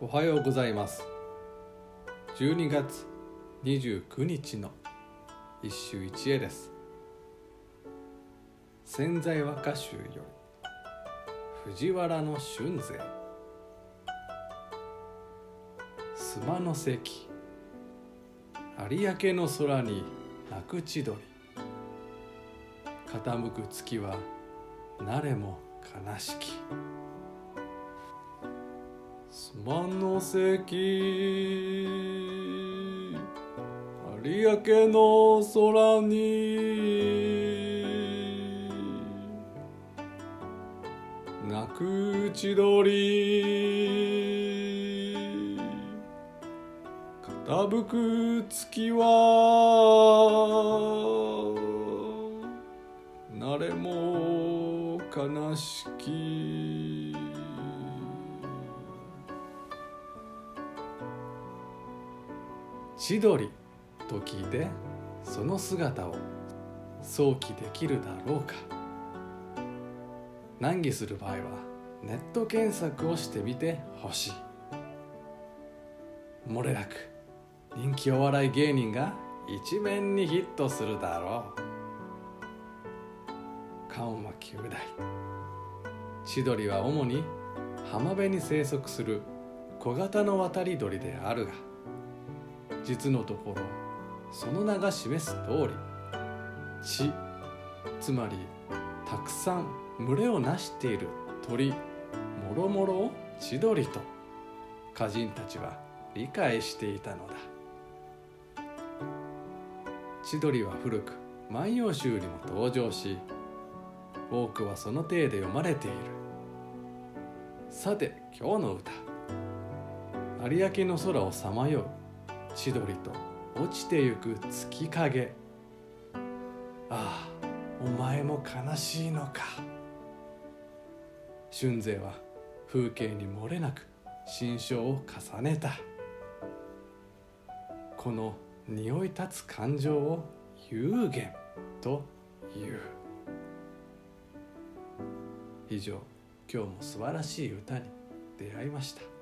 おはようございます。12月29日の一週一会です。潜在和歌集より藤原の春勢。須磨の関有明の空に鳴く千鳥。傾く月は慣れも悲しき。須磨の関有明の空に。鳴く千鳥。傾く月は。慣れも悲しき。千鳥と聞いてその姿を想起できるだろうか。難儀する場合はネット検索をしてみてほしい。漏れなく人気お笑い芸人が一面にヒットするだろう。緩和九大千鳥は主に浜辺に生息する小型の渡り鳥であるが実のところその名が示す通り血つまりたくさん群れをなしている鳥もろもろを千鳥と歌人たちは理解していたのだ。千鳥は古く「万葉集」にも登場し多くはその体で読まれている。さて今日の歌。有明の空をさまよう。千鳥と落ちてゆく月影。ああお前も悲しいのか。春勢は風景に漏れなく心象を重ねた。この匂い立つ感情を幽玄という。以上今日も素晴らしい歌に出会いました。